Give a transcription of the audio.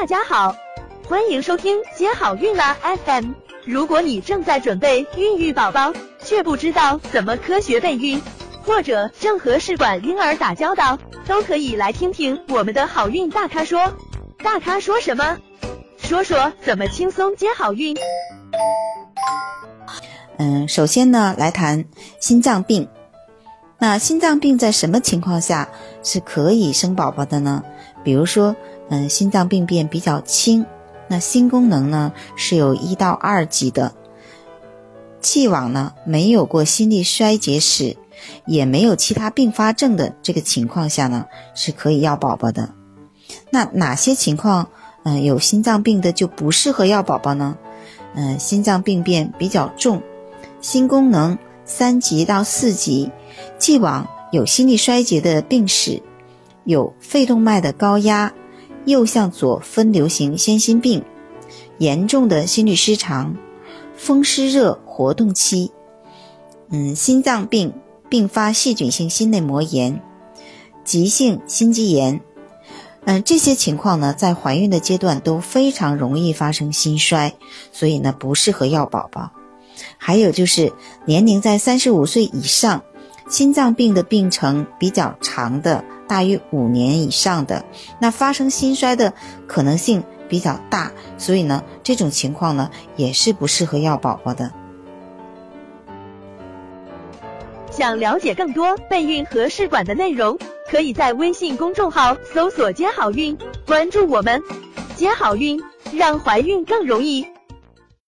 大家好，欢迎收听接好运啦 FM。如果你正在准备孕育宝宝，却不知道怎么科学备孕，或者正和试管婴儿打交道，都可以来听听我们的好运大咖说。大咖说什么？说说怎么轻松接好运。嗯，首先呢，来谈心脏病。那心脏病在什么情况下是可以生宝宝的呢？比如说，嗯，心脏病变比较轻，那心功能呢是有一到二级的，既往呢没有过心力衰竭史，也没有其他并发症的这个情况下呢，是可以要宝宝的。那哪些情况，嗯，有心脏病的就不适合要宝宝呢？嗯，心脏病变比较重。心功能三级到四级，既往有心力衰竭的病史，有肺动脉的高压，右向左分流型先心病，严重的心律失常，风湿热活动期，嗯，心脏病并发细菌性心内膜炎，急性心肌炎，嗯，这些情况呢，在怀孕的阶段都非常容易发生心衰，所以呢，不适合要宝宝。还有就是年龄在三十五岁以上，心脏病的病程比较长的，大于五年以上的，那发生心衰的可能性比较大，所以呢，这种情况呢也是不适合要宝宝的。想了解更多备孕和试管的内容，可以在微信公众号搜索“接好运”，关注我们，接好运，让怀孕更容易。